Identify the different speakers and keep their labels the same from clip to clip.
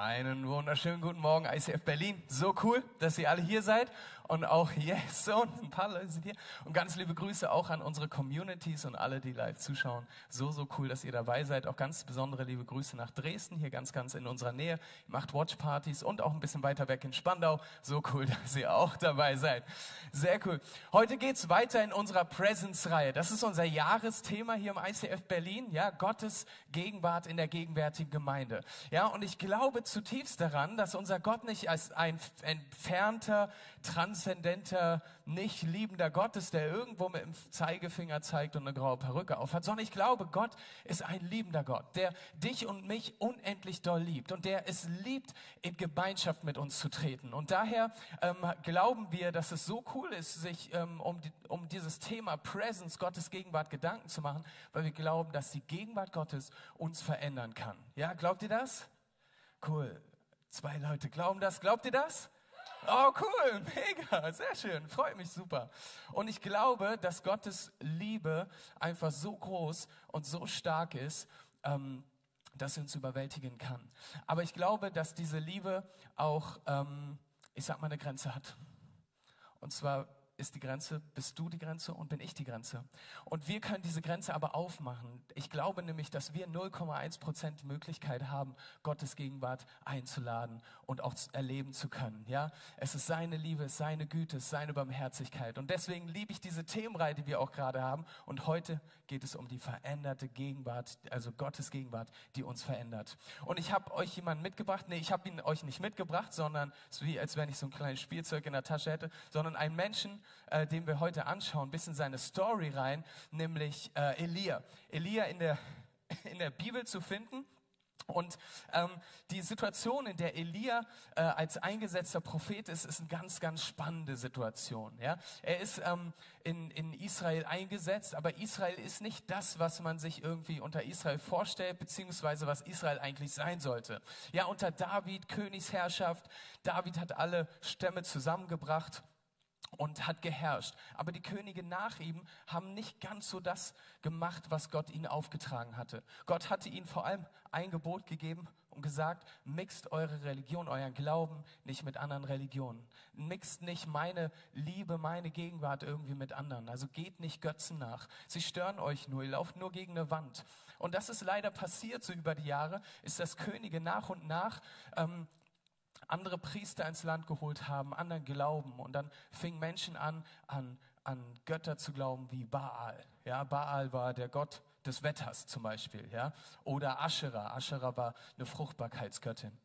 Speaker 1: Einen wunderschönen guten Morgen, ICF Berlin. So cool, dass ihr alle hier seid. Und auch yes, so ein paar Leute sind hier. Und ganz liebe Grüße auch an unsere Communities und alle, die live zuschauen. So, so cool, dass ihr dabei seid. Auch ganz besondere liebe Grüße nach Dresden, hier ganz, ganz in unserer Nähe. Ihr macht Watchpartys und auch ein bisschen weiter weg in Spandau. So cool, dass ihr auch dabei seid. Sehr cool. Heute geht's weiter in unserer Presence-Reihe. Das ist unser Jahresthema hier im ICF Berlin. Ja, Gottes Gegenwart in der gegenwärtigen Gemeinde. Ja, und ich glaube zutiefst daran, dass unser Gott nicht als ein entfernter, transzendenter, nicht liebender Gott ist, der irgendwo mit dem Zeigefinger zeigt und eine graue Perücke aufhat, sondern ich glaube, Gott ist ein liebender Gott, der dich und mich unendlich doll liebt und der es liebt, in Gemeinschaft mit uns zu treten. Und daher ähm, glauben wir, dass es so cool ist, sich ähm, um, die, um dieses Thema Presence, Gottes Gegenwart Gedanken zu machen, weil wir glauben, dass die Gegenwart Gottes uns verändern kann. Ja, glaubt ihr das? Cool. Zwei Leute glauben das. Glaubt ihr das? Oh, cool, mega, sehr schön, freut mich super. Und ich glaube, dass Gottes Liebe einfach so groß und so stark ist, ähm, dass sie uns überwältigen kann. Aber ich glaube, dass diese Liebe auch, ähm, ich sag mal, eine Grenze hat. Und zwar ist die Grenze, bist du die Grenze und bin ich die Grenze. Und wir können diese Grenze aber aufmachen. Ich glaube nämlich, dass wir 0,1 Prozent Möglichkeit haben, Gottes Gegenwart einzuladen und auch erleben zu können. Ja, es ist seine Liebe, es ist seine Güte, es ist seine Barmherzigkeit. Und deswegen liebe ich diese Themenreihe, die wir auch gerade haben. Und heute geht es um die veränderte Gegenwart, also Gottes Gegenwart, die uns verändert. Und ich habe euch jemanden mitgebracht. Nee, ich habe ihn euch nicht mitgebracht, sondern es ist wie, als wenn ich so ein kleines Spielzeug in der Tasche hätte, sondern einen Menschen, äh, den wir heute anschauen, bis in seine Story rein, nämlich äh, Elia. Elia in der, in der Bibel zu finden. Und ähm, die Situation, in der Elia äh, als eingesetzter Prophet ist, ist eine ganz, ganz spannende Situation. Ja? Er ist ähm, in, in Israel eingesetzt, aber Israel ist nicht das, was man sich irgendwie unter Israel vorstellt, beziehungsweise was Israel eigentlich sein sollte. Ja, unter David, Königsherrschaft, David hat alle Stämme zusammengebracht und hat geherrscht. Aber die Könige nach ihm haben nicht ganz so das gemacht, was Gott ihnen aufgetragen hatte. Gott hatte ihnen vor allem ein Gebot gegeben und gesagt, mixt eure Religion, euren Glauben nicht mit anderen Religionen. Mixt nicht meine Liebe, meine Gegenwart irgendwie mit anderen. Also geht nicht Götzen nach. Sie stören euch nur, ihr lauft nur gegen eine Wand. Und das ist leider passiert so über die Jahre, ist, dass Könige nach und nach ähm, andere Priester ins Land geholt haben, anderen Glauben. Und dann fingen Menschen an, an, an Götter zu glauben wie Baal. Ja, Baal war der Gott des Wetters zum Beispiel. Ja, oder Aschera. Aschera war eine Fruchtbarkeitsgöttin.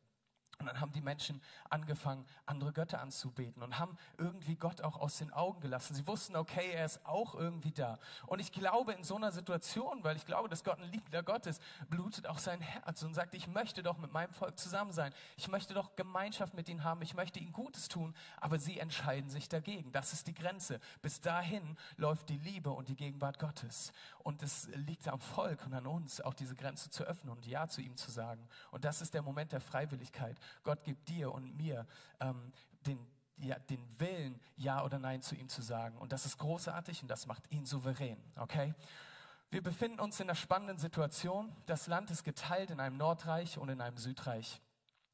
Speaker 1: Und dann haben die Menschen angefangen, andere Götter anzubeten und haben irgendwie Gott auch aus den Augen gelassen. Sie wussten, okay, er ist auch irgendwie da. Und ich glaube, in so einer Situation, weil ich glaube, dass Gott ein liebender Gott ist, blutet auch sein Herz und sagt, ich möchte doch mit meinem Volk zusammen sein. Ich möchte doch Gemeinschaft mit ihnen haben. Ich möchte ihnen Gutes tun. Aber sie entscheiden sich dagegen. Das ist die Grenze. Bis dahin läuft die Liebe und die Gegenwart Gottes. Und es liegt am Volk und an uns, auch diese Grenze zu öffnen und Ja zu ihm zu sagen. Und das ist der Moment der Freiwilligkeit. Gott gibt dir und mir ähm, den, ja, den Willen, Ja oder Nein zu ihm zu sagen. Und das ist großartig und das macht ihn souverän. Okay? Wir befinden uns in einer spannenden Situation. Das Land ist geteilt in einem Nordreich und in einem Südreich.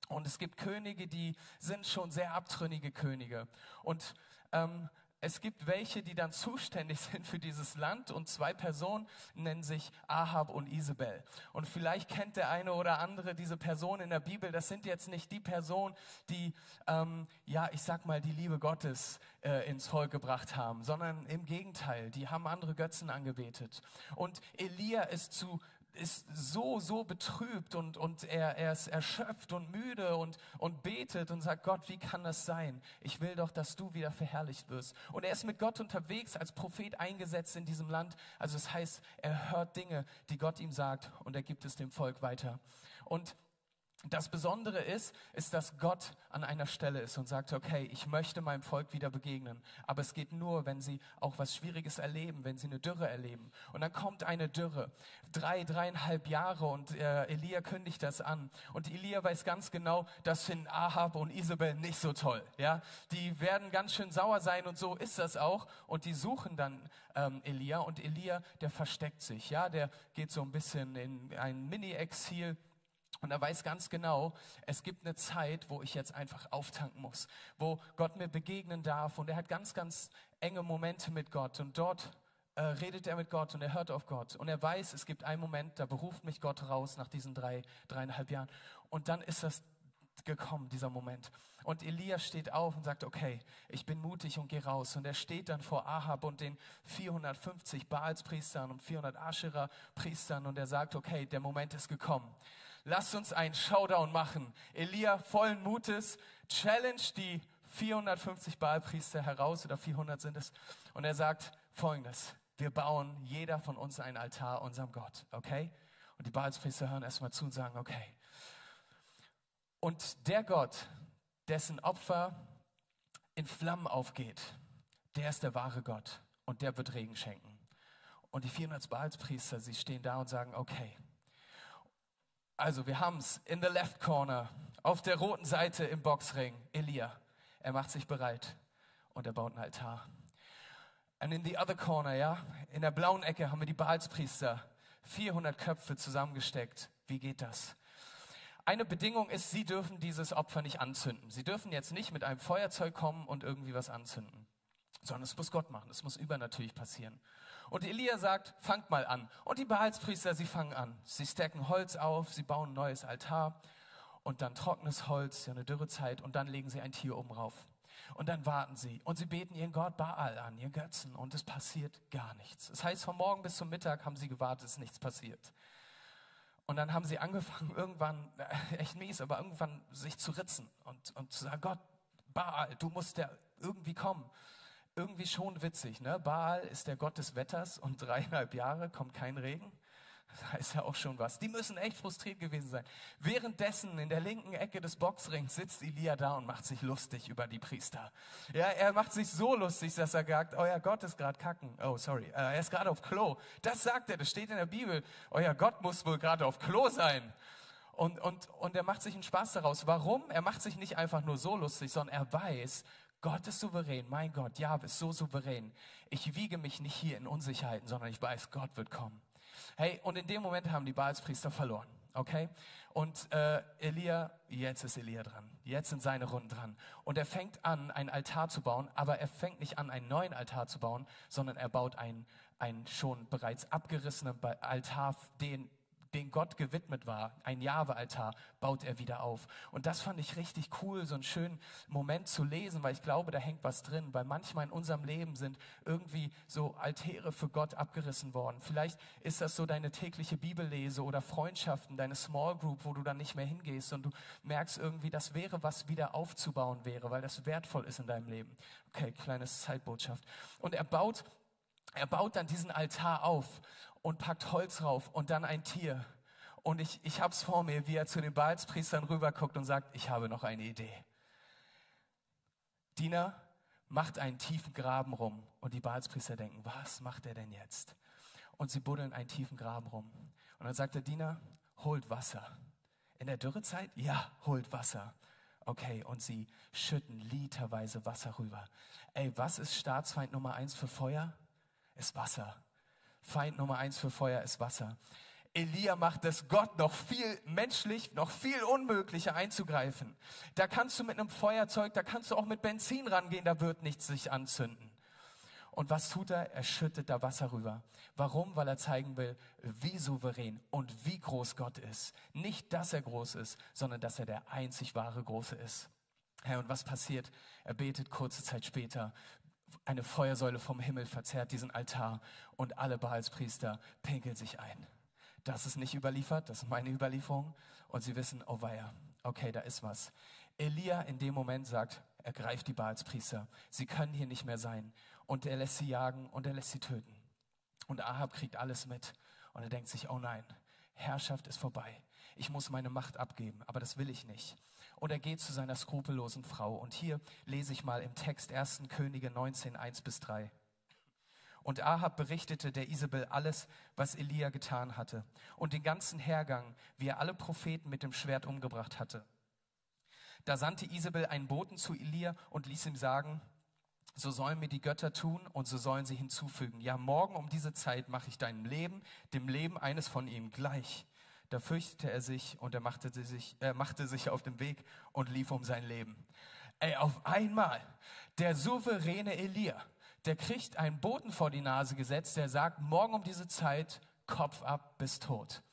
Speaker 1: Und es gibt Könige, die sind schon sehr abtrünnige Könige. Und ähm, es gibt welche, die dann zuständig sind für dieses Land und zwei Personen nennen sich Ahab und Isabel. Und vielleicht kennt der eine oder andere diese Person in der Bibel. Das sind jetzt nicht die Personen, die, ähm, ja, ich sag mal, die Liebe Gottes äh, ins Volk gebracht haben, sondern im Gegenteil, die haben andere Götzen angebetet. Und Elia ist zu ist so, so betrübt und, und er, er ist erschöpft und müde und, und betet und sagt, Gott, wie kann das sein? Ich will doch, dass du wieder verherrlicht wirst. Und er ist mit Gott unterwegs, als Prophet eingesetzt in diesem Land. Also das heißt, er hört Dinge, die Gott ihm sagt und er gibt es dem Volk weiter. Und das Besondere ist, ist, dass Gott an einer Stelle ist und sagt, okay, ich möchte meinem Volk wieder begegnen. Aber es geht nur, wenn sie auch was Schwieriges erleben, wenn sie eine Dürre erleben. Und dann kommt eine Dürre. Drei, dreieinhalb Jahre und äh, Elia kündigt das an. Und Elia weiß ganz genau, das finden Ahab und Isabel nicht so toll. Ja, Die werden ganz schön sauer sein und so ist das auch. Und die suchen dann ähm, Elia und Elia, der versteckt sich. Ja, Der geht so ein bisschen in ein Mini-Exil Und er weiß ganz genau, es gibt eine Zeit, wo ich jetzt einfach auftanken muss, wo Gott mir begegnen darf. Und er hat ganz, ganz enge Momente mit Gott. Und dort äh, redet er mit Gott und er hört auf Gott. Und er weiß, es gibt einen Moment, da beruft mich Gott raus nach diesen drei, dreieinhalb Jahren. Und dann ist das gekommen, dieser Moment. Und Elia steht auf und sagt, okay, ich bin mutig und gehe raus. Und er steht dann vor Ahab und den 450 Baalspriestern und 400 Aschera-Priestern und er sagt, okay, der Moment ist gekommen. Lasst uns einen Showdown machen. Elia vollen Mutes, challenge die 450 Baalpriester heraus oder 400 sind es. Und er sagt folgendes. Wir bauen jeder von uns einen Altar unserem Gott, okay? Und die Baalspriester hören erstmal zu und sagen, okay, und der Gott, dessen Opfer in Flammen aufgeht, der ist der wahre Gott und der wird Regen schenken. Und die 400 Baalspriester, sie stehen da und sagen, okay, also wir haben es in the left corner, auf der roten Seite im Boxring, Elia. Er macht sich bereit und er baut einen Altar. And in the other corner, ja, in der blauen Ecke haben wir die Baalspriester, 400 Köpfe zusammengesteckt. Wie geht das? Eine Bedingung ist, sie dürfen dieses Opfer nicht anzünden. Sie dürfen jetzt nicht mit einem Feuerzeug kommen und irgendwie was anzünden, sondern es muss Gott machen. Es muss übernatürlich passieren. Und Elia sagt, fangt mal an. Und die Baalspriester, sie fangen an. Sie stacken Holz auf, sie bauen ein neues Altar und dann trockenes Holz, ja eine Dürrezeit, und dann legen sie ein Tier oben rauf. Und dann warten sie und sie beten ihren Gott Baal an, ihren Götzen, und es passiert gar nichts. Das heißt, von morgen bis zum Mittag haben sie gewartet, es ist nichts passiert. Und dann haben sie angefangen, irgendwann, äh, echt mies, aber irgendwann sich zu ritzen und, und zu sagen, Gott, Baal, du musst ja irgendwie kommen. Irgendwie schon witzig, ne? Baal ist der Gott des Wetters und dreieinhalb Jahre kommt kein Regen. Das heißt ja auch schon was. Die müssen echt frustriert gewesen sein. Währenddessen in der linken Ecke des Boxrings sitzt Elia da und macht sich lustig über die Priester. Ja, er macht sich so lustig, dass er sagt, euer Gott ist gerade kacken. Oh, sorry, äh, er ist gerade auf Klo. Das sagt er, das steht in der Bibel. Euer Gott muss wohl gerade auf Klo sein. Und, und, und er macht sich einen Spaß daraus. Warum? Er macht sich nicht einfach nur so lustig, sondern er weiß, Gott ist souverän. Mein Gott, ja, ist so souverän. Ich wiege mich nicht hier in Unsicherheiten, sondern ich weiß, Gott wird kommen. Hey, und in dem Moment haben die Baalspriester verloren. Okay? Und äh, Elia, jetzt ist Elia dran. Jetzt sind seine Runden dran. Und er fängt an, einen Altar zu bauen, aber er fängt nicht an, einen neuen Altar zu bauen, sondern er baut einen, einen schon bereits abgerissenen Altar, den den Gott gewidmet war, ein Jahwe-Altar, baut er wieder auf. Und das fand ich richtig cool, so einen schönen Moment zu lesen, weil ich glaube, da hängt was drin, weil manchmal in unserem Leben sind irgendwie so Altäre für Gott abgerissen worden. Vielleicht ist das so deine tägliche Bibellese oder Freundschaften, deine Small Group, wo du dann nicht mehr hingehst und du merkst irgendwie, das wäre was wieder aufzubauen wäre, weil das wertvoll ist in deinem Leben. Okay, kleines Zeitbotschaft. Und er baut er baut dann diesen Altar auf und packt Holz rauf und dann ein Tier. Und ich, ich es vor mir, wie er zu den Baalspriestern rüberguckt und sagt, ich habe noch eine Idee. Diener macht einen tiefen Graben rum und die Baalspriester denken, was macht er denn jetzt? Und sie buddeln einen tiefen Graben rum. Und dann sagt der Diener, holt Wasser. In der Dürrezeit? Ja, holt Wasser. Okay, und sie schütten literweise Wasser rüber. Ey, was ist Staatsfeind Nummer eins für Feuer? Ist Wasser. Feind Nummer eins für Feuer ist Wasser. Elia macht es Gott noch viel menschlich, noch viel unmöglicher einzugreifen. Da kannst du mit einem Feuerzeug, da kannst du auch mit Benzin rangehen, da wird nichts sich anzünden. Und was tut er? Er schüttet da Wasser rüber. Warum? Weil er zeigen will, wie souverän und wie groß Gott ist. Nicht, dass er groß ist, sondern dass er der einzig wahre Große ist. Herr, und was passiert? Er betet kurze Zeit später eine Feuersäule vom Himmel verzerrt diesen Altar und alle Baalspriester pinkeln sich ein. Das ist nicht überliefert, das ist meine Überlieferung. Und sie wissen, oh weia, okay, da ist was. Elia in dem Moment sagt, er greift die Baalspriester. Sie können hier nicht mehr sein. Und er lässt sie jagen und er lässt sie töten. Und Ahab kriegt alles mit. Und er denkt sich, oh nein, Herrschaft ist vorbei. Ich muss meine Macht abgeben, aber das will ich nicht und er geht zu seiner skrupellosen Frau. Und hier lese ich mal im Text 1. Könige 19, 1 bis 3. Und Ahab berichtete der Isabel alles, was Elia getan hatte und den ganzen Hergang, wie er alle Propheten mit dem Schwert umgebracht hatte. Da sandte Isabel einen Boten zu Elia und ließ ihm sagen, so sollen mir die Götter tun und so sollen sie hinzufügen. Ja, morgen um diese Zeit mache ich deinem Leben, dem Leben eines von ihnen gleich. Da fürchtete er sich und er machte sich, äh, machte sich auf den Weg und lief um sein Leben. Ey, auf einmal, der souveräne Elia, der kriegt einen Boten vor die Nase gesetzt, der sagt, morgen um diese Zeit, Kopf ab bis tot.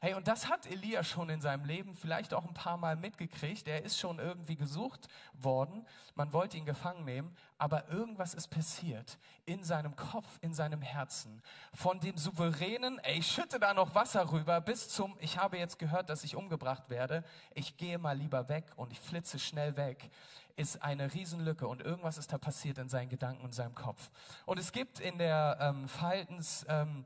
Speaker 1: Hey, und das hat Elia schon in seinem Leben vielleicht auch ein paar Mal mitgekriegt. Er ist schon irgendwie gesucht worden. Man wollte ihn gefangen nehmen. Aber irgendwas ist passiert in seinem Kopf, in seinem Herzen. Von dem souveränen, ey, ich schütte da noch Wasser rüber, bis zum, ich habe jetzt gehört, dass ich umgebracht werde. Ich gehe mal lieber weg und ich flitze schnell weg ist eine Riesenlücke und irgendwas ist da passiert in seinen Gedanken und seinem Kopf. Und es gibt in der ähm, Verhaltens... Ähm,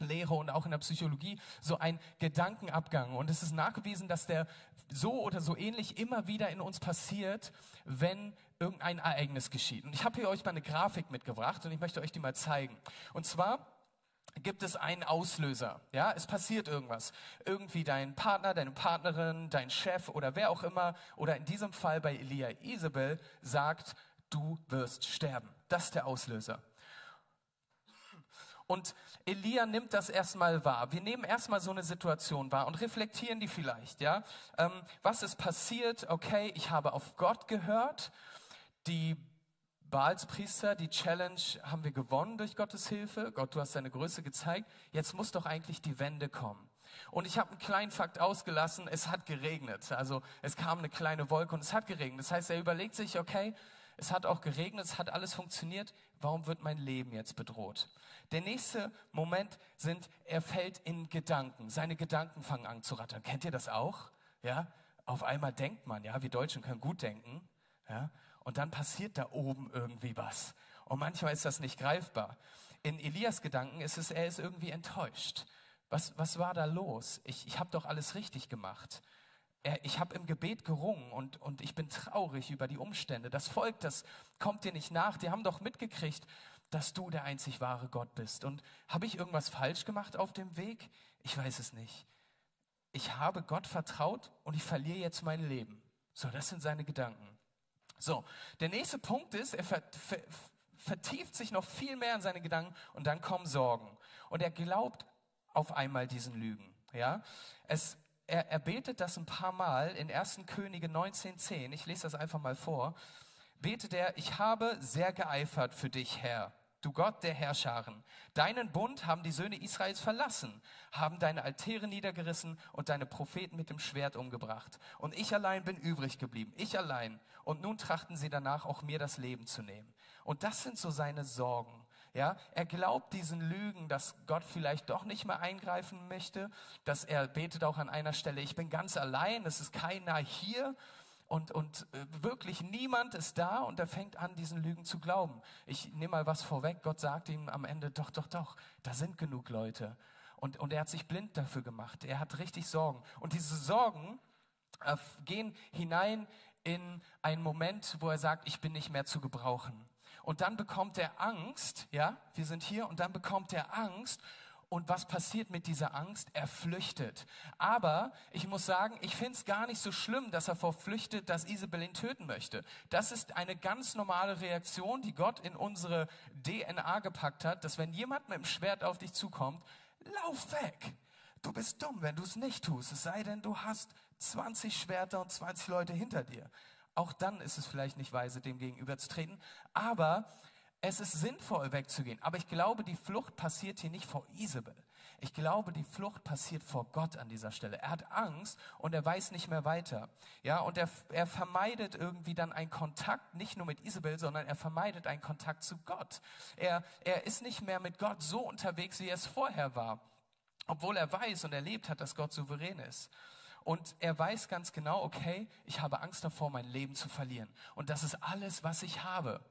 Speaker 1: Lehre und auch in der Psychologie so ein Gedankenabgang. Und es ist nachgewiesen, dass der so oder so ähnlich immer wieder in uns passiert, wenn irgendein Ereignis geschieht. Und ich habe hier euch mal eine Grafik mitgebracht und ich möchte euch die mal zeigen. Und zwar gibt es einen Auslöser. Ja, es passiert irgendwas. Irgendwie dein Partner, deine Partnerin, dein Chef oder wer auch immer, oder in diesem Fall bei Elia Isabel, sagt, du wirst sterben. Das ist der Auslöser. Und Elia nimmt das erstmal wahr. Wir nehmen erstmal so eine Situation wahr und reflektieren die vielleicht, ja. Ähm, was ist passiert? Okay, ich habe auf Gott gehört. Die Baalspriester, die Challenge haben wir gewonnen durch Gottes Hilfe. Gott, du hast deine Größe gezeigt. Jetzt muss doch eigentlich die Wende kommen. Und ich habe einen kleinen Fakt ausgelassen. Es hat geregnet. Also es kam eine kleine Wolke und es hat geregnet. Das heißt, er überlegt sich, okay, es hat auch geregnet, es hat alles funktioniert. Warum wird mein Leben jetzt bedroht? Der nächste Moment sind, er fällt in Gedanken. Seine Gedanken fangen an zu rattern. Kennt ihr das auch? Ja? Auf einmal denkt man, ja, wir Deutschen können gut denken. Ja? Und dann passiert da oben irgendwie was. Und manchmal ist das nicht greifbar. In Elias Gedanken ist es, er ist irgendwie enttäuscht. Was, was war da los? Ich, ich habe doch alles richtig gemacht ich habe im Gebet gerungen und, und ich bin traurig über die Umstände. Das Volk, das kommt dir nicht nach. Die haben doch mitgekriegt, dass du der einzig wahre Gott bist. Und habe ich irgendwas falsch gemacht auf dem Weg? Ich weiß es nicht. Ich habe Gott vertraut und ich verliere jetzt mein Leben. So, das sind seine Gedanken. So, der nächste Punkt ist, er ver, ver, vertieft sich noch viel mehr in seine Gedanken und dann kommen Sorgen. Und er glaubt auf einmal diesen Lügen. Ja, es er, er betet das ein paar Mal in 1. Könige 19,10. Ich lese das einfach mal vor. Betet er, ich habe sehr geeifert für dich, Herr, du Gott der Herrscharen. Deinen Bund haben die Söhne Israels verlassen, haben deine Altäre niedergerissen und deine Propheten mit dem Schwert umgebracht. Und ich allein bin übrig geblieben, ich allein. Und nun trachten sie danach, auch mir das Leben zu nehmen. Und das sind so seine Sorgen. Ja, er glaubt diesen Lügen, dass Gott vielleicht doch nicht mehr eingreifen möchte, dass er betet auch an einer Stelle, ich bin ganz allein, es ist keiner hier und, und äh, wirklich niemand ist da und er fängt an, diesen Lügen zu glauben. Ich nehme mal was vorweg, Gott sagt ihm am Ende, doch, doch, doch, da sind genug Leute. Und, und er hat sich blind dafür gemacht, er hat richtig Sorgen. Und diese Sorgen äh, gehen hinein in einen Moment, wo er sagt, ich bin nicht mehr zu gebrauchen. Und dann bekommt er Angst, ja, wir sind hier, und dann bekommt er Angst. Und was passiert mit dieser Angst? Er flüchtet. Aber ich muss sagen, ich finde es gar nicht so schlimm, dass er vorflüchtet, dass Isabel ihn töten möchte. Das ist eine ganz normale Reaktion, die Gott in unsere DNA gepackt hat, dass wenn jemand mit dem Schwert auf dich zukommt, lauf weg. Du bist dumm, wenn du es nicht tust. Es sei denn, du hast 20 Schwerter und 20 Leute hinter dir. Auch dann ist es vielleicht nicht weise, dem gegenüberzutreten. Aber es ist sinnvoll, wegzugehen. Aber ich glaube, die Flucht passiert hier nicht vor Isabel. Ich glaube, die Flucht passiert vor Gott an dieser Stelle. Er hat Angst und er weiß nicht mehr weiter. Ja, und er, er vermeidet irgendwie dann einen Kontakt, nicht nur mit Isabel, sondern er vermeidet einen Kontakt zu Gott. Er, er ist nicht mehr mit Gott so unterwegs, wie er es vorher war. Obwohl er weiß und erlebt hat, dass Gott souverän ist. Und er weiß ganz genau, okay, ich habe Angst davor, mein Leben zu verlieren. Und das ist alles, was ich habe.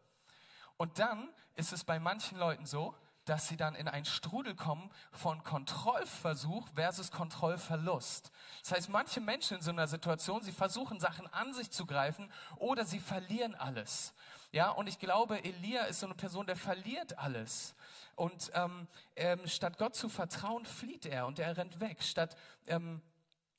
Speaker 1: Und dann ist es bei manchen Leuten so, dass sie dann in einen Strudel kommen von Kontrollversuch versus Kontrollverlust. Das heißt, manche Menschen in so einer Situation, sie versuchen Sachen an sich zu greifen oder sie verlieren alles. Ja, und ich glaube, Elia ist so eine Person, der verliert alles. Und ähm, ähm, statt Gott zu vertrauen, flieht er und er rennt weg. Statt ähm,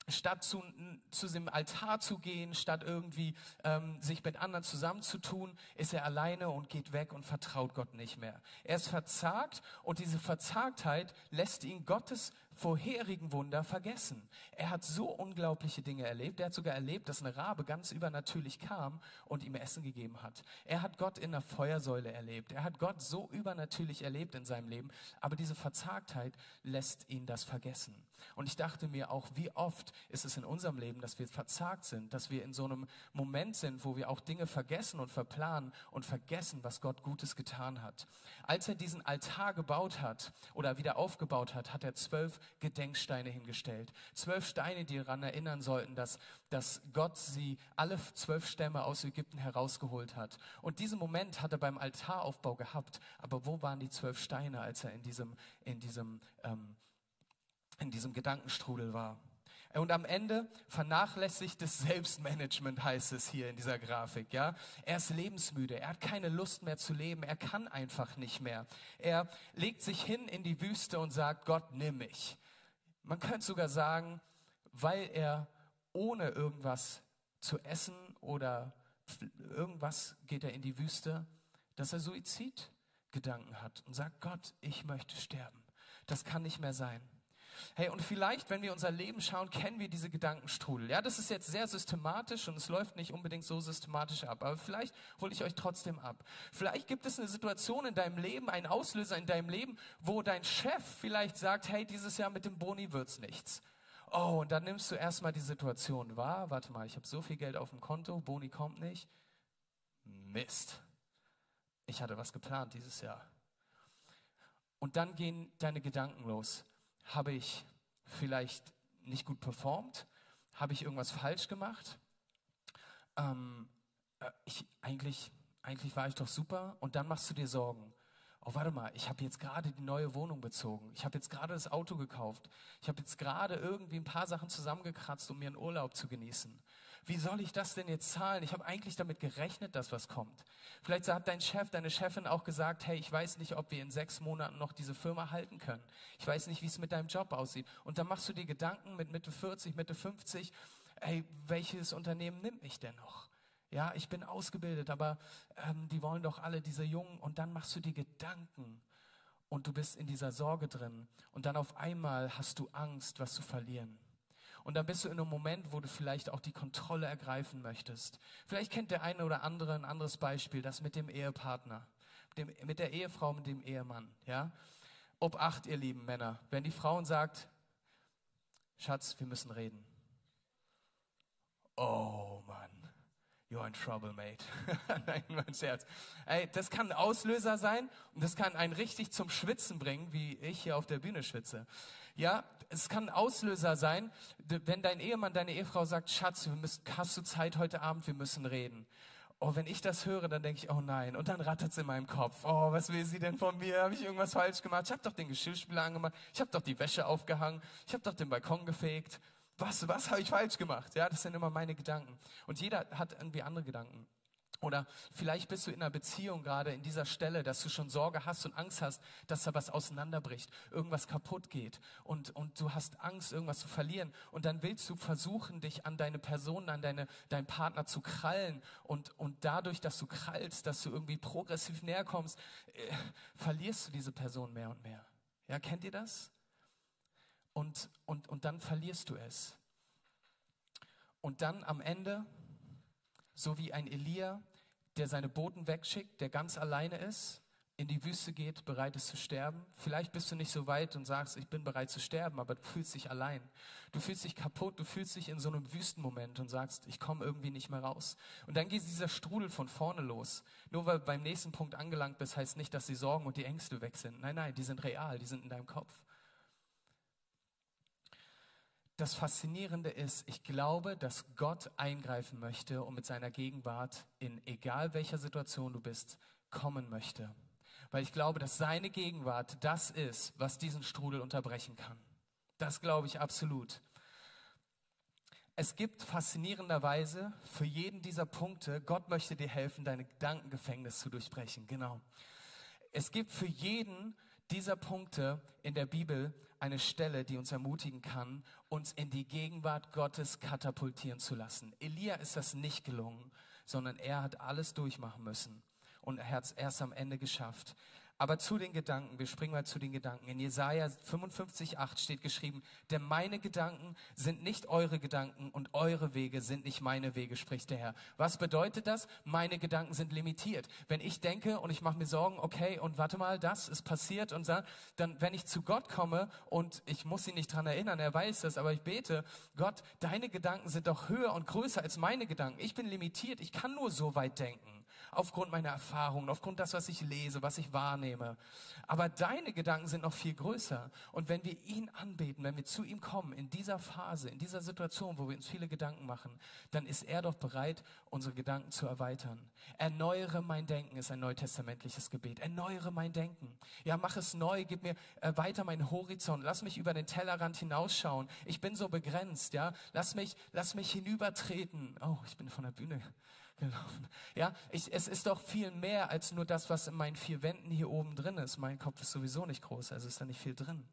Speaker 1: statt zu, zu dem Altar zu gehen, statt irgendwie ähm, sich mit anderen zusammenzutun, ist er alleine und geht weg und vertraut Gott nicht mehr. Er ist verzagt und diese Verzagtheit lässt ihn Gottes vorherigen Wunder vergessen. Er hat so unglaubliche Dinge erlebt. Er hat sogar erlebt, dass eine Rabe ganz übernatürlich kam und ihm Essen gegeben hat. Er hat Gott in der Feuersäule erlebt. Er hat Gott so übernatürlich erlebt in seinem Leben. Aber diese Verzagtheit lässt ihn das vergessen. Und ich dachte mir auch, wie oft ist es in unserem Leben, dass wir verzagt sind, dass wir in so einem Moment sind, wo wir auch Dinge vergessen und verplanen und vergessen, was Gott Gutes getan hat. Als er diesen Altar gebaut hat oder wieder aufgebaut hat, hat er zwölf Gedenksteine hingestellt. Zwölf Steine, die daran erinnern sollten, dass, dass Gott sie alle zwölf Stämme aus Ägypten herausgeholt hat. Und diesen Moment hat er beim Altaraufbau gehabt. Aber wo waren die zwölf Steine, als er in diesem, in diesem, ähm, in diesem Gedankenstrudel war? Und am Ende vernachlässigt das Selbstmanagement, heißt es hier in dieser Grafik. Ja, er ist lebensmüde. Er hat keine Lust mehr zu leben. Er kann einfach nicht mehr. Er legt sich hin in die Wüste und sagt: Gott, nimm mich. Man könnte sogar sagen, weil er ohne irgendwas zu essen oder irgendwas geht er in die Wüste, dass er Suizidgedanken hat und sagt: Gott, ich möchte sterben. Das kann nicht mehr sein. Hey, und vielleicht, wenn wir unser Leben schauen, kennen wir diese Gedankenstrudel. Ja, das ist jetzt sehr systematisch und es läuft nicht unbedingt so systematisch ab. Aber vielleicht hole ich euch trotzdem ab. Vielleicht gibt es eine Situation in deinem Leben, einen Auslöser in deinem Leben, wo dein Chef vielleicht sagt, hey, dieses Jahr mit dem Boni wird's nichts. Oh, und dann nimmst du erstmal die Situation wahr. Warte mal, ich habe so viel Geld auf dem Konto, Boni kommt nicht. Mist. Ich hatte was geplant dieses Jahr. Und dann gehen deine Gedanken los. Habe ich vielleicht nicht gut performt? Habe ich irgendwas falsch gemacht? Ähm, äh, ich, eigentlich, eigentlich war ich doch super. Und dann machst du dir Sorgen. Oh, warte mal, ich habe jetzt gerade die neue Wohnung bezogen. Ich habe jetzt gerade das Auto gekauft. Ich habe jetzt gerade irgendwie ein paar Sachen zusammengekratzt, um mir einen Urlaub zu genießen wie soll ich das denn jetzt zahlen? Ich habe eigentlich damit gerechnet, dass was kommt. Vielleicht hat dein Chef, deine Chefin auch gesagt, hey, ich weiß nicht, ob wir in sechs Monaten noch diese Firma halten können. Ich weiß nicht, wie es mit deinem Job aussieht. Und dann machst du dir Gedanken mit Mitte 40, Mitte 50, hey, welches Unternehmen nimmt mich denn noch? Ja, ich bin ausgebildet, aber ähm, die wollen doch alle diese Jungen. Und dann machst du dir Gedanken und du bist in dieser Sorge drin. Und dann auf einmal hast du Angst, was zu verlieren. Und dann bist du in einem Moment, wo du vielleicht auch die Kontrolle ergreifen möchtest. Vielleicht kennt der eine oder andere ein anderes Beispiel, das mit dem Ehepartner, mit, dem, mit der Ehefrau, mit dem Ehemann. Ja? Ob acht, ihr lieben Männer, wenn die Frauen sagt, Schatz, wir müssen reden. Oh Mann, you're in trouble, mate. Nein, mein Scherz. Ey, das kann ein Auslöser sein und das kann einen richtig zum Schwitzen bringen, wie ich hier auf der Bühne schwitze. Ja, es kann ein Auslöser sein, wenn dein Ehemann, deine Ehefrau sagt, Schatz, müssen, hast du Zeit heute Abend, wir müssen reden. Oh, wenn ich das höre, dann denke ich, oh nein. Und dann rattert es in meinem Kopf. Oh, was will sie denn von mir? Habe ich irgendwas falsch gemacht? Ich habe doch den Geschirrspüler angemacht. Ich habe doch die Wäsche aufgehangen. Ich habe doch den Balkon gefegt. Was, was habe ich falsch gemacht? Ja, das sind immer meine Gedanken. Und jeder hat irgendwie andere Gedanken. Oder vielleicht bist du in einer Beziehung gerade in dieser Stelle, dass du schon Sorge hast und Angst hast, dass da was auseinanderbricht, irgendwas kaputt geht und, und du hast Angst, irgendwas zu verlieren. Und dann willst du versuchen, dich an deine Person, an deine, deinen Partner zu krallen und, und dadurch, dass du krallst, dass du irgendwie progressiv näher kommst, äh, verlierst du diese Person mehr und mehr. Ja, kennt ihr das? Und, und, und dann verlierst du es. Und dann am Ende, so wie ein Elia, der seine Boten wegschickt, der ganz alleine ist, in die Wüste geht, bereit ist zu sterben. Vielleicht bist du nicht so weit und sagst, ich bin bereit zu sterben, aber du fühlst dich allein. Du fühlst dich kaputt, du fühlst dich in so einem Wüstenmoment und sagst, ich komme irgendwie nicht mehr raus. Und dann geht dieser Strudel von vorne los. Nur weil du beim nächsten Punkt angelangt bist, heißt nicht, dass die Sorgen und die Ängste weg sind. Nein, nein, die sind real, die sind in deinem Kopf das Faszinierende ist, ich glaube, dass Gott eingreifen möchte und mit seiner Gegenwart in egal welcher Situation du bist, kommen möchte. Weil ich glaube, dass seine Gegenwart das ist, was diesen Strudel unterbrechen kann. Das glaube ich absolut. Es gibt faszinierenderweise für jeden dieser Punkte, Gott möchte dir helfen, deine Gedankengefängnis zu durchbrechen. Genau. Es gibt für jeden dieser Punkte in der Bibel eine Stelle, die uns ermutigen kann, uns in die Gegenwart Gottes katapultieren zu lassen. Elia ist das nicht gelungen, sondern er hat alles durchmachen müssen und er hat es erst am Ende geschafft. Aber zu den Gedanken, wir springen mal zu den Gedanken. In Jesaja 55,8 steht geschrieben, denn meine Gedanken sind nicht eure Gedanken und eure Wege sind nicht meine Wege, spricht der Herr. Was bedeutet das? Meine Gedanken sind limitiert. Wenn ich denke und ich mache mir Sorgen, okay, und warte mal, das ist passiert und dann, wenn ich zu Gott komme und ich muss ihn nicht dran erinnern, er weiß das, aber ich bete, Gott, deine Gedanken sind doch höher und größer als meine Gedanken. Ich bin limitiert, ich kann nur so weit denken aufgrund meiner Erfahrungen, aufgrund das, was ich lese, was ich wahrnehme. Aber deine Gedanken sind noch viel größer. Und wenn wir ihn anbeten, wenn wir zu ihm kommen, in dieser Phase, in dieser Situation, wo wir uns viele Gedanken machen, dann ist er doch bereit, unsere Gedanken zu erweitern. Erneuere mein Denken ist ein neutestamentliches Gebet. Erneuere mein Denken. Ja, mach es neu, gib mir äh, weiter meinen Horizont. Lass mich über den Tellerrand hinausschauen. Ich bin so begrenzt, ja. Lass mich, lass mich hinübertreten. Oh, ich bin von der Bühne gelaufen. Ja, ich, es ist doch viel mehr als nur das, was in meinen vier Wänden hier oben drin ist. Mein Kopf ist sowieso nicht groß, also ist da nicht viel drin.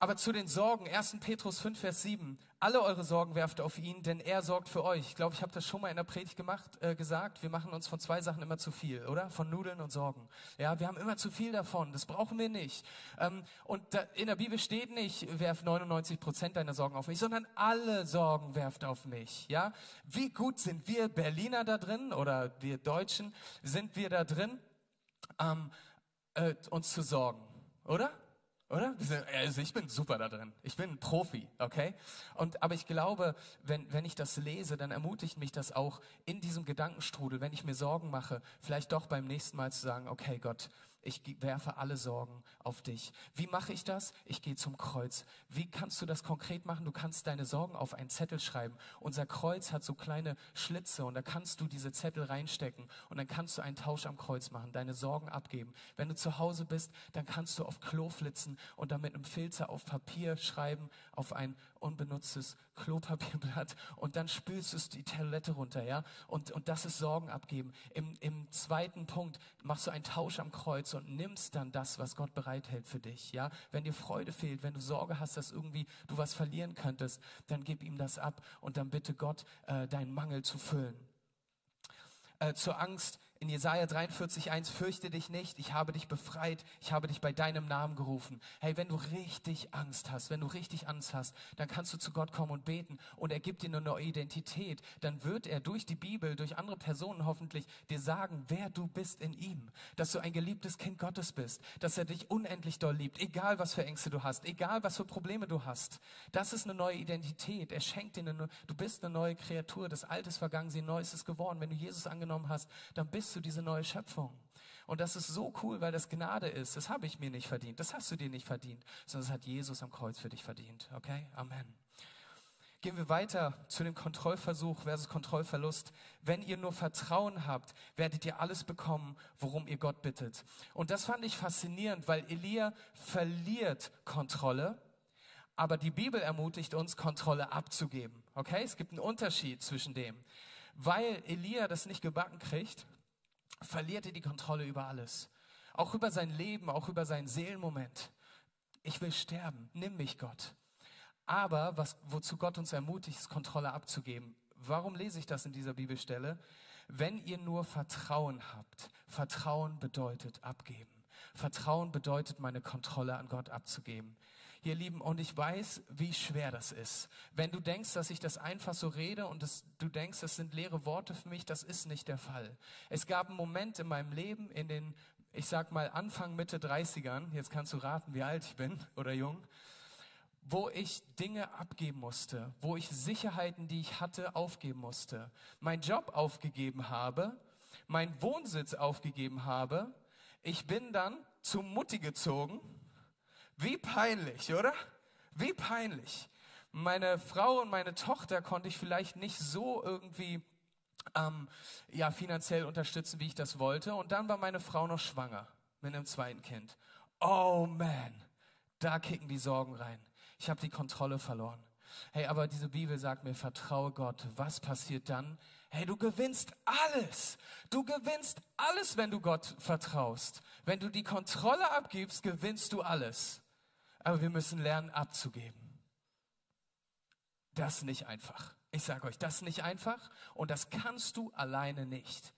Speaker 1: Aber zu den Sorgen, 1. Petrus 5, Vers 7. Alle eure Sorgen werft auf ihn, denn er sorgt für euch. Ich glaube, ich habe das schon mal in der Predigt gemacht, äh, gesagt. Wir machen uns von zwei Sachen immer zu viel, oder? Von Nudeln und Sorgen. Ja, wir haben immer zu viel davon. Das brauchen wir nicht. Ähm, und da, in der Bibel steht nicht, werf 99 Prozent deiner Sorgen auf mich, sondern alle Sorgen werft auf mich. Ja? Wie gut sind wir Berliner da drin oder wir Deutschen, sind wir da drin, ähm, äh, uns zu sorgen, oder? Oder? Also ich bin super da drin. Ich bin ein Profi, okay? Und, aber ich glaube, wenn, wenn ich das lese, dann ermutigt mich das auch in diesem Gedankenstrudel, wenn ich mir Sorgen mache, vielleicht doch beim nächsten Mal zu sagen, okay Gott, ich werfe alle Sorgen auf dich. Wie mache ich das? Ich gehe zum Kreuz. Wie kannst du das konkret machen? Du kannst deine Sorgen auf einen Zettel schreiben. Unser Kreuz hat so kleine Schlitze und da kannst du diese Zettel reinstecken und dann kannst du einen Tausch am Kreuz machen, deine Sorgen abgeben. Wenn du zu Hause bist, dann kannst du auf Klo flitzen und dann mit einem Filzer auf Papier schreiben, auf ein unbenutztes Klopapierblatt und dann spülst du die Toilette runter, ja? Und, und das ist Sorgen abgeben. Im, Im zweiten Punkt machst du einen Tausch am Kreuz und nimmst dann das, was Gott bereithält für dich, ja? Wenn dir Freude fehlt, wenn du Sorge hast, dass irgendwie du was verlieren könntest, dann gib ihm das ab und dann bitte Gott, äh, deinen Mangel zu füllen. Äh, zur Angst in Jesaja 43, 1, fürchte dich nicht, ich habe dich befreit, ich habe dich bei deinem Namen gerufen. Hey, wenn du richtig Angst hast, wenn du richtig Angst hast, dann kannst du zu Gott kommen und beten und er gibt dir eine neue Identität. Dann wird er durch die Bibel, durch andere Personen hoffentlich dir sagen, wer du bist in ihm. Dass du ein geliebtes Kind Gottes bist, dass er dich unendlich doll liebt, egal was für Ängste du hast, egal was für Probleme du hast. Das ist eine neue Identität. Er schenkt dir eine, du bist eine neue Kreatur, das Alte ist vergangen, sie Neues ist geworden. Wenn du Jesus angenommen hast, dann bist bist du diese neue Schöpfung. Und das ist so cool, weil das Gnade ist. Das habe ich mir nicht verdient. Das hast du dir nicht verdient, sondern das hat Jesus am Kreuz für dich verdient. Okay? Amen. Gehen wir weiter zu dem Kontrollversuch versus Kontrollverlust. Wenn ihr nur Vertrauen habt, werdet ihr alles bekommen, worum ihr Gott bittet. Und das fand ich faszinierend, weil Elia verliert Kontrolle, aber die Bibel ermutigt uns, Kontrolle abzugeben. Okay? Es gibt einen Unterschied zwischen dem. Weil Elia das nicht gebacken kriegt, verliert er die Kontrolle über alles. Auch über sein Leben, auch über seinen Seelenmoment. Ich will sterben, nimm mich Gott. Aber was, wozu Gott uns ermutigt, ist Kontrolle abzugeben. Warum lese ich das in dieser Bibelstelle? Wenn ihr nur Vertrauen habt, Vertrauen bedeutet abgeben. Vertrauen bedeutet, meine Kontrolle an Gott abzugeben. Ihr Lieben, und ich weiß, wie schwer das ist. Wenn du denkst, dass ich das einfach so rede und das, du denkst, das sind leere Worte für mich, das ist nicht der Fall. Es gab einen Moment in meinem Leben, in den, ich sag mal, Anfang, Mitte 30ern, jetzt kannst du raten, wie alt ich bin oder jung, wo ich Dinge abgeben musste, wo ich Sicherheiten, die ich hatte, aufgeben musste, meinen Job aufgegeben habe, meinen Wohnsitz aufgegeben habe. Ich bin dann zu Mutti gezogen wie peinlich, oder? Wie peinlich. Meine Frau und meine Tochter konnte ich vielleicht nicht so irgendwie ähm, ja, finanziell unterstützen, wie ich das wollte. Und dann war meine Frau noch schwanger mit einem zweiten Kind. Oh man, da kicken die Sorgen rein. Ich habe die Kontrolle verloren. Hey, aber diese Bibel sagt mir, vertraue Gott. Was passiert dann? Hey, du gewinnst alles. Du gewinnst alles, wenn du Gott vertraust. Wenn du die Kontrolle abgibst, gewinnst du alles. Aber wir müssen lernen abzugeben. Das ist nicht einfach. Ich sage euch, das ist nicht einfach und das kannst du alleine nicht.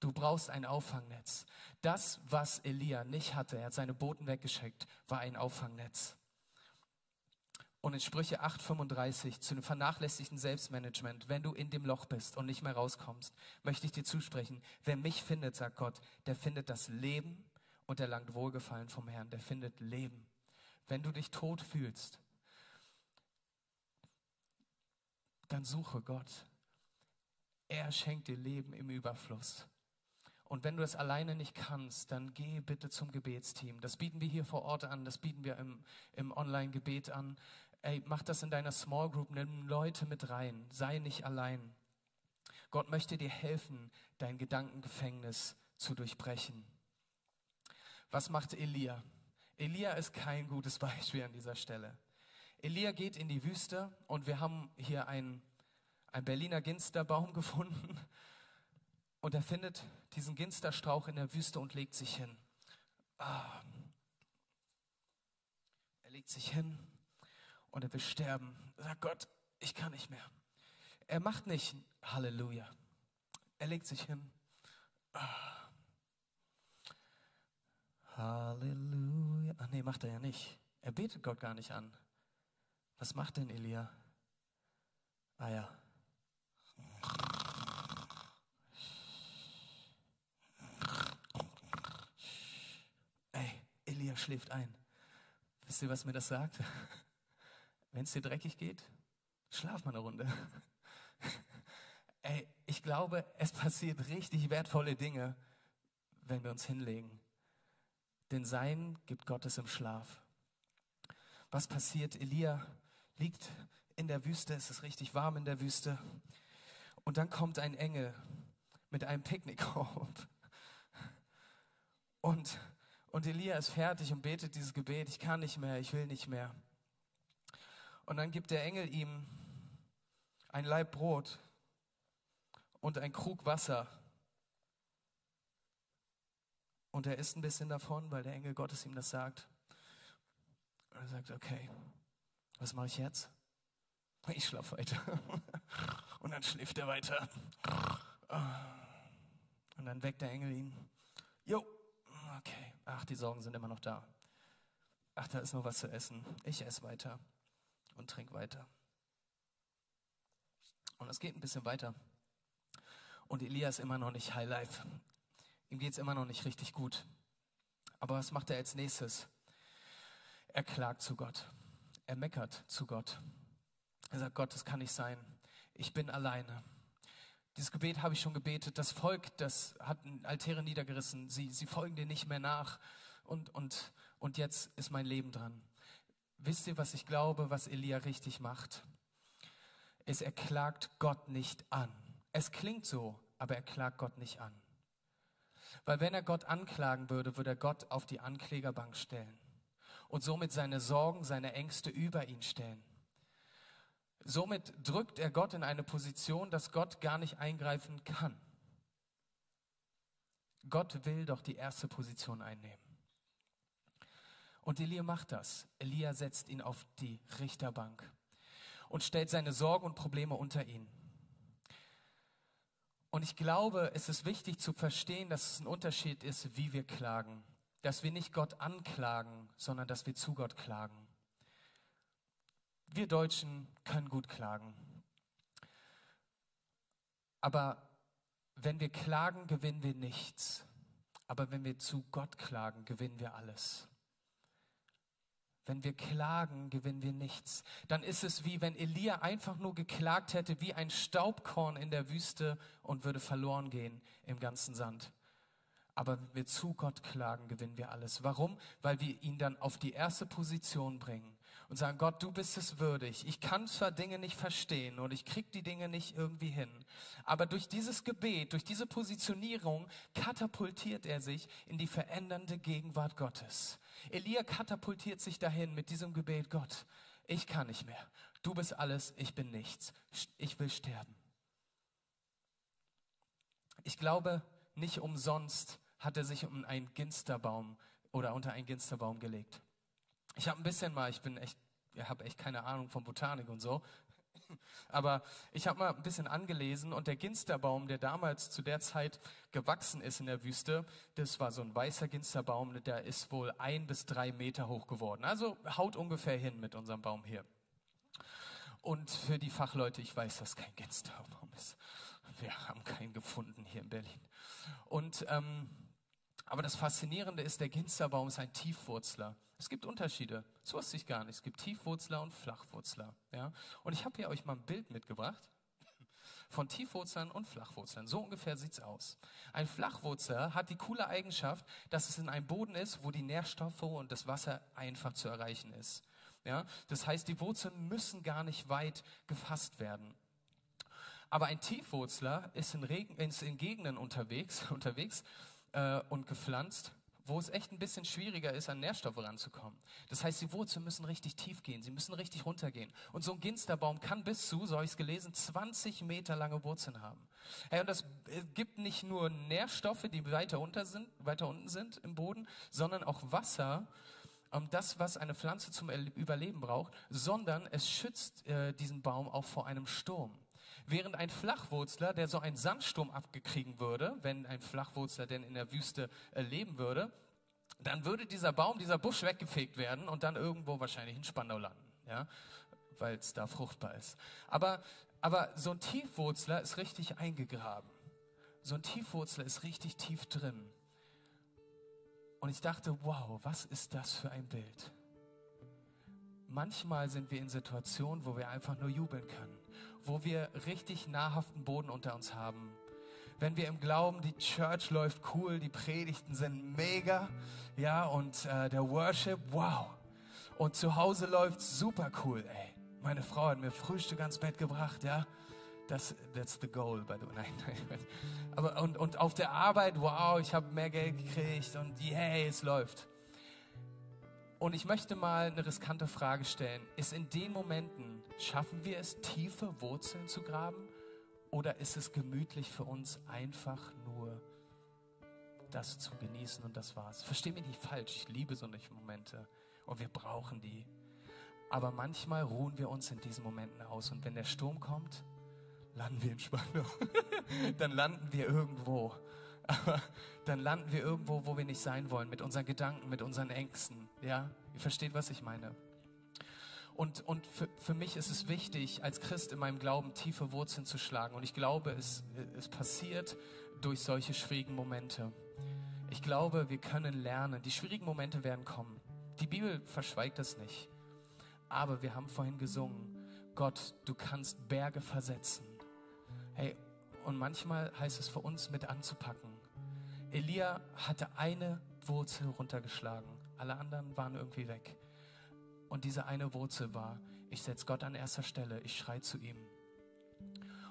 Speaker 1: Du brauchst ein Auffangnetz. Das, was Elia nicht hatte, er hat seine Boten weggeschickt, war ein Auffangnetz. Und in Sprüche 8,35 zu dem vernachlässigten Selbstmanagement, wenn du in dem Loch bist und nicht mehr rauskommst, möchte ich dir zusprechen, wer mich findet, sagt Gott, der findet das Leben und erlangt Wohlgefallen vom Herrn, der findet Leben. Wenn du dich tot fühlst, dann suche Gott. Er schenkt dir Leben im Überfluss. Und wenn du das alleine nicht kannst, dann geh bitte zum Gebetsteam. Das bieten wir hier vor Ort an, das bieten wir im, im Online-Gebet an. Ey, mach das in deiner Small Group, nimm Leute mit rein, sei nicht allein. Gott möchte dir helfen, dein Gedankengefängnis zu durchbrechen. Was macht Elia? Elia ist kein gutes Beispiel an dieser Stelle. Elia geht in die Wüste und wir haben hier einen, einen Berliner Ginsterbaum gefunden und er findet diesen Ginsterstrauch in der Wüste und legt sich hin. Ah. Er legt sich hin und er will sterben. Er sagt Gott, ich kann nicht mehr. Er macht nicht Halleluja. Er legt sich hin. Ah. Halleluja. Ach nee, macht er ja nicht. Er betet Gott gar nicht an. Was macht denn Elia? Ah ja. Ey, Elia schläft ein. Wisst ihr, was mir das sagt? Wenn es dir dreckig geht, schlaf mal eine Runde. Ey, ich glaube, es passiert richtig wertvolle Dinge, wenn wir uns hinlegen. Denn Sein gibt Gottes im Schlaf. Was passiert? Elia liegt in der Wüste, es ist richtig warm in der Wüste. Und dann kommt ein Engel mit einem Picknickkorb. Und, und Elia ist fertig und betet dieses Gebet, ich kann nicht mehr, ich will nicht mehr. Und dann gibt der Engel ihm ein Laib Brot und ein Krug Wasser. Und er isst ein bisschen davon, weil der Engel Gottes ihm das sagt. Und er sagt, okay, was mache ich jetzt? Ich schlafe weiter. Und dann schläft er weiter. Und dann weckt der Engel ihn. Jo, okay. Ach, die Sorgen sind immer noch da. Ach, da ist nur was zu essen. Ich esse weiter und trink weiter. Und es geht ein bisschen weiter. Und Elia ist immer noch nicht High Life. Ihm geht es immer noch nicht richtig gut. Aber was macht er als nächstes? Er klagt zu Gott. Er meckert zu Gott. Er sagt, Gott, das kann nicht sein. Ich bin alleine. Dieses Gebet habe ich schon gebetet. Das Volk, das hat Altäre niedergerissen. Sie, sie folgen dir nicht mehr nach. Und, und, und jetzt ist mein Leben dran. Wisst ihr, was ich glaube, was Elia richtig macht? Ist, er klagt Gott nicht an. Es klingt so, aber er klagt Gott nicht an. Weil wenn er Gott anklagen würde, würde er Gott auf die Anklägerbank stellen und somit seine Sorgen, seine Ängste über ihn stellen. Somit drückt er Gott in eine Position, dass Gott gar nicht eingreifen kann. Gott will doch die erste Position einnehmen. Und Elia macht das. Elia setzt ihn auf die Richterbank und stellt seine Sorgen und Probleme unter ihn. Und ich glaube, es ist wichtig zu verstehen, dass es ein Unterschied ist, wie wir klagen. Dass wir nicht Gott anklagen, sondern dass wir zu Gott klagen. Wir Deutschen können gut klagen. Aber wenn wir klagen, gewinnen wir nichts. Aber wenn wir zu Gott klagen, gewinnen wir alles. Wenn wir klagen, gewinnen wir nichts. Dann ist es wie wenn Elia einfach nur geklagt hätte wie ein Staubkorn in der Wüste und würde verloren gehen im ganzen Sand. Aber wenn wir zu Gott klagen, gewinnen wir alles. Warum? Weil wir ihn dann auf die erste Position bringen und sagen, Gott, du bist es würdig. Ich kann zwar Dinge nicht verstehen und ich krieg die Dinge nicht irgendwie hin, aber durch dieses Gebet, durch diese Positionierung katapultiert er sich in die verändernde Gegenwart Gottes. Elia katapultiert sich dahin mit diesem Gebet, Gott, ich kann nicht mehr. Du bist alles, ich bin nichts. Ich will sterben. Ich glaube, nicht umsonst hat er sich um einen Ginsterbaum oder unter einen Ginsterbaum gelegt. Ich habe ein bisschen mal, ich bin echt, ich habe echt keine Ahnung von Botanik und so. Aber ich habe mal ein bisschen angelesen und der Ginsterbaum, der damals zu der Zeit gewachsen ist in der Wüste, das war so ein weißer Ginsterbaum, der ist wohl ein bis drei Meter hoch geworden. Also haut ungefähr hin mit unserem Baum hier. Und für die Fachleute, ich weiß, dass kein Ginsterbaum ist. Wir haben keinen gefunden hier in Berlin. Und ähm, aber das Faszinierende ist, der Ginsterbaum ist ein Tiefwurzler. Es gibt Unterschiede. Das wusste ich gar nicht. Es gibt Tiefwurzler und Flachwurzler. Ja? Und ich habe hier euch mal ein Bild mitgebracht von Tiefwurzlern und Flachwurzlern. So ungefähr sieht's aus. Ein Flachwurzler hat die coole Eigenschaft, dass es in einem Boden ist, wo die Nährstoffe und das Wasser einfach zu erreichen ist. Ja? Das heißt, die Wurzeln müssen gar nicht weit gefasst werden. Aber ein Tiefwurzler ist in, Regen, ist in Gegenden unterwegs, unterwegs äh, und gepflanzt, wo es echt ein bisschen schwieriger ist, an Nährstoffe ranzukommen. Das heißt, die Wurzeln müssen richtig tief gehen, sie müssen richtig runtergehen. Und so ein Ginsterbaum kann bis zu, so habe ich es gelesen, 20 Meter lange Wurzeln haben. Hey, und das äh, gibt nicht nur Nährstoffe, die weiter, unter sind, weiter unten sind im Boden, sondern auch Wasser, um das, was eine Pflanze zum Überleben braucht, sondern es schützt äh, diesen Baum auch vor einem Sturm. Während ein Flachwurzler, der so einen Sandsturm abgekriegen würde, wenn ein Flachwurzler denn in der Wüste äh, leben würde, dann würde dieser Baum, dieser Busch weggefegt werden und dann irgendwo wahrscheinlich in Spandau landen, ja, weil es da fruchtbar ist. Aber, aber so ein Tiefwurzler ist richtig eingegraben. So ein Tiefwurzler ist richtig tief drin. Und ich dachte, wow, was ist das für ein Bild? Manchmal sind wir in Situationen, wo wir einfach nur jubeln können, wo wir richtig nahrhaften Boden unter uns haben. Wenn wir im Glauben, die Church läuft cool, die Predigten sind mega, ja, und äh, der Worship, wow. Und zu Hause läuft super cool, ey. Meine Frau hat mir Frühstück ans Bett gebracht, ja. Das, that's the goal, by the way. Nein, nein. Aber, und, und auf der Arbeit, wow, ich habe mehr Geld gekriegt und yay, es läuft. Und ich möchte mal eine riskante Frage stellen. Ist in den Momenten, schaffen wir es, tiefe Wurzeln zu graben? Oder ist es gemütlich für uns, einfach nur das zu genießen und das war's? Versteh mich nicht falsch, ich liebe solche Momente und wir brauchen die. Aber manchmal ruhen wir uns in diesen Momenten aus und wenn der Sturm kommt, landen wir in Spandau. dann landen wir irgendwo. Aber dann landen wir irgendwo, wo wir nicht sein wollen, mit unseren Gedanken, mit unseren Ängsten. Ja, ihr versteht, was ich meine. Und, und für, für mich ist es wichtig, als Christ in meinem Glauben tiefe Wurzeln zu schlagen. Und ich glaube, es, es passiert durch solche schwierigen Momente. Ich glaube, wir können lernen. Die schwierigen Momente werden kommen. Die Bibel verschweigt das nicht. Aber wir haben vorhin gesungen, Gott, du kannst Berge versetzen. Hey, und manchmal heißt es für uns mit anzupacken. Elia hatte eine Wurzel runtergeschlagen, alle anderen waren irgendwie weg. Und diese eine Wurzel war, ich setze Gott an erster Stelle, ich schreie zu ihm.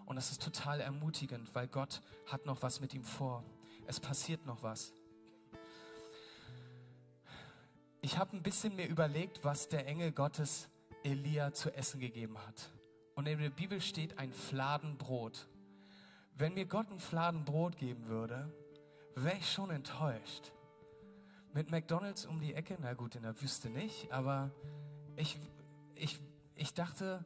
Speaker 1: Und das ist total ermutigend, weil Gott hat noch was mit ihm vor. Es passiert noch was. Ich habe ein bisschen mir überlegt, was der Engel Gottes Elia zu essen gegeben hat. Und in der Bibel steht ein Fladenbrot. Wenn mir Gott ein Fladen Brot geben würde, wäre ich schon enttäuscht. Mit McDonalds um die Ecke, na gut, in der Wüste nicht, aber ich, ich, ich dachte,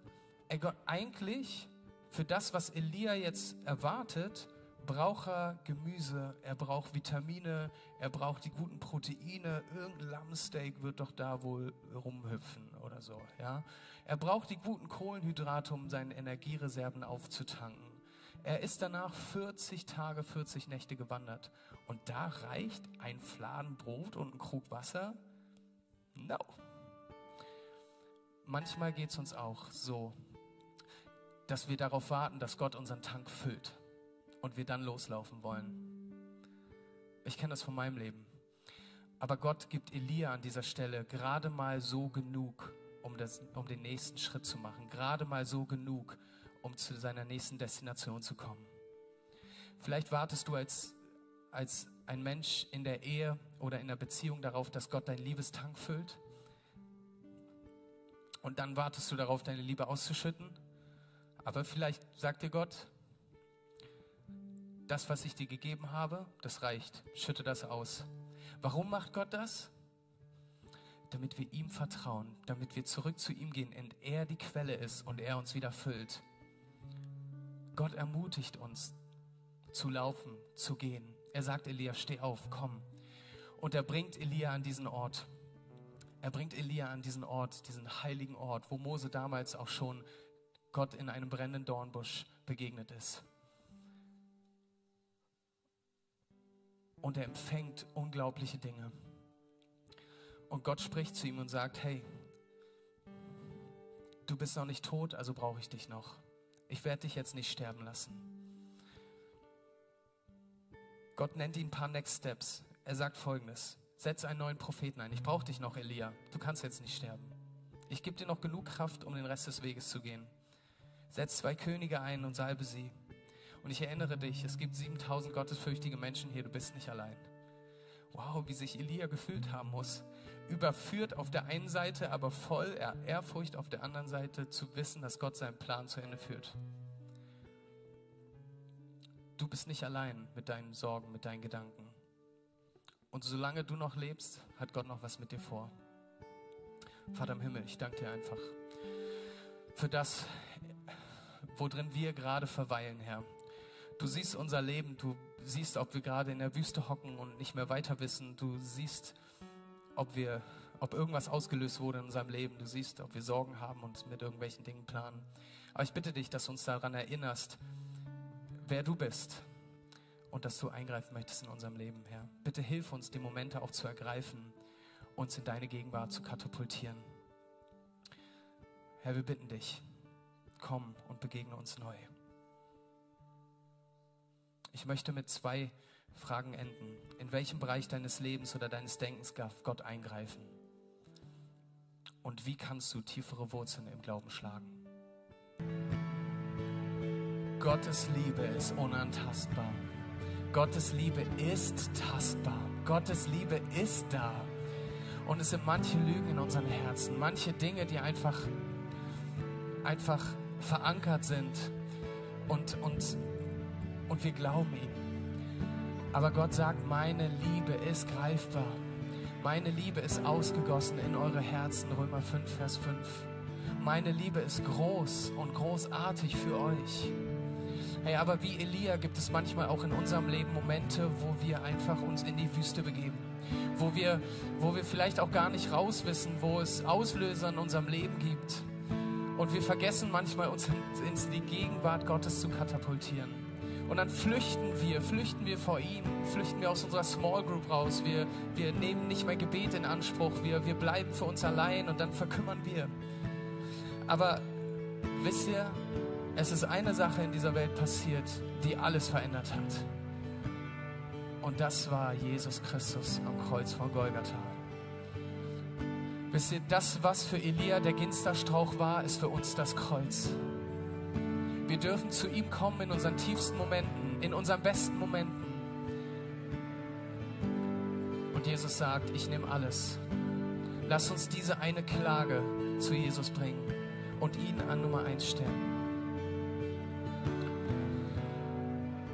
Speaker 1: ey Gott, eigentlich für das, was Elia jetzt erwartet, braucht er Gemüse, er braucht Vitamine, er braucht die guten Proteine, irgendein Lammsteak wird doch da wohl rumhüpfen oder so, ja. Er braucht die guten Kohlenhydrate, um seine Energiereserven aufzutanken. Er ist danach 40 Tage, 40 Nächte gewandert. Und da reicht ein Fladen Brot und ein Krug Wasser? No. Manchmal geht es uns auch so, dass wir darauf warten, dass Gott unseren Tank füllt und wir dann loslaufen wollen. Ich kenne das von meinem Leben. Aber Gott gibt Elia an dieser Stelle gerade mal so genug, um, das, um den nächsten Schritt zu machen. Gerade mal so genug, um zu seiner nächsten Destination zu kommen. Vielleicht wartest du als, als ein Mensch in der Ehe oder in der Beziehung darauf, dass Gott dein Liebestank füllt. Und dann wartest du darauf, deine Liebe auszuschütten. Aber vielleicht sagt dir Gott, das, was ich dir gegeben habe, das reicht. Schütte das aus. Warum macht Gott das? damit wir ihm vertrauen, damit wir zurück zu ihm gehen und er die Quelle ist und er uns wieder füllt. Gott ermutigt uns zu laufen, zu gehen. Er sagt Elia, steh auf, komm. Und er bringt Elia an diesen Ort. Er bringt Elia an diesen Ort, diesen heiligen Ort, wo Mose damals auch schon Gott in einem brennenden Dornbusch begegnet ist. Und er empfängt unglaubliche Dinge. Und Gott spricht zu ihm und sagt, hey, du bist noch nicht tot, also brauche ich dich noch. Ich werde dich jetzt nicht sterben lassen. Gott nennt ihn ein paar Next Steps. Er sagt folgendes: Setz einen neuen Propheten ein. Ich brauche dich noch, Elia. Du kannst jetzt nicht sterben. Ich gebe dir noch genug Kraft, um den Rest des Weges zu gehen. Setz zwei Könige ein und salbe sie. Und ich erinnere dich, es gibt 7000 gottesfürchtige Menschen hier, du bist nicht allein. Wow, wie sich Elia gefühlt haben muss. Überführt auf der einen Seite, aber voll Ehrfurcht auf der anderen Seite zu wissen, dass Gott seinen Plan zu Ende führt. Du bist nicht allein mit deinen Sorgen, mit deinen Gedanken. Und solange du noch lebst, hat Gott noch was mit dir vor. Vater im Himmel, ich danke dir einfach für das, worin wir gerade verweilen, Herr. Du siehst unser Leben, du siehst, ob wir gerade in der Wüste hocken und nicht mehr weiter wissen. Du siehst, ob wir, ob irgendwas ausgelöst wurde in unserem Leben. Du siehst, ob wir Sorgen haben und mit irgendwelchen Dingen planen. Aber ich bitte dich, dass du uns daran erinnerst, wer du bist und dass du eingreifen möchtest in unserem Leben, Herr. Bitte hilf uns, die Momente auch zu ergreifen, uns in deine Gegenwart zu katapultieren. Herr, wir bitten dich, komm und begegne uns neu. Ich möchte mit zwei Fragen enden. In welchem Bereich deines Lebens oder deines Denkens darf Gott eingreifen? Und wie kannst du tiefere Wurzeln im Glauben schlagen? Gottes Liebe ist unantastbar. Gottes Liebe ist tastbar. Gottes Liebe ist da. Und es sind manche Lügen in unseren Herzen, manche Dinge, die einfach, einfach verankert sind und, und, und wir glauben ihm. Aber Gott sagt, meine Liebe ist greifbar. Meine Liebe ist ausgegossen in eure Herzen. Römer 5, Vers 5. Meine Liebe ist groß und großartig für euch. Hey, aber wie Elia gibt es manchmal auch in unserem Leben Momente, wo wir einfach uns in die Wüste begeben. Wo wir, wo wir vielleicht auch gar nicht rauswissen, wo es Auslöser in unserem Leben gibt. Und wir vergessen manchmal, uns in die Gegenwart Gottes zu katapultieren. Und dann flüchten wir, flüchten wir vor ihm, flüchten wir aus unserer Small Group raus. Wir, wir nehmen nicht mehr Gebet in Anspruch, wir, wir bleiben für uns allein und dann verkümmern wir. Aber wisst ihr, es ist eine Sache in dieser Welt passiert, die alles verändert hat. Und das war Jesus Christus am Kreuz von Golgatha. Wisst ihr, das, was für Elia der Ginsterstrauch war, ist für uns das Kreuz. Wir dürfen zu ihm kommen in unseren tiefsten Momenten, in unseren besten Momenten. Und Jesus sagt, ich nehme alles. Lass uns diese eine Klage zu Jesus bringen und ihn an Nummer eins stellen.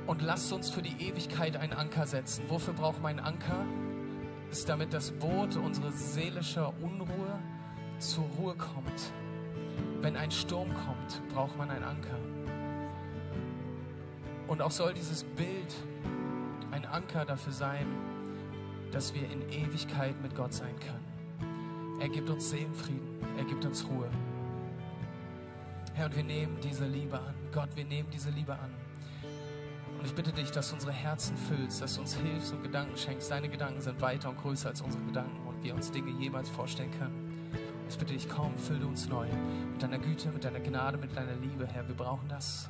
Speaker 1: Und lasst uns für die Ewigkeit einen Anker setzen. Wofür braucht man einen Anker? Ist damit das Boot unsere seelische Unruhe zur Ruhe kommt. Wenn ein Sturm kommt, braucht man einen Anker. Und auch soll dieses Bild ein Anker dafür sein, dass wir in Ewigkeit mit Gott sein können. Er gibt uns Seelenfrieden, er gibt uns Ruhe. Herr, und wir nehmen diese Liebe an. Gott, wir nehmen diese Liebe an. Und ich bitte dich, dass du unsere Herzen füllst, dass du uns hilfst und Gedanken schenkst. Deine Gedanken sind weiter und größer als unsere Gedanken und wir uns Dinge jemals vorstellen können. Ich bitte dich, komm, fülle uns neu mit deiner Güte, mit deiner Gnade, mit deiner Liebe, Herr. Wir brauchen das.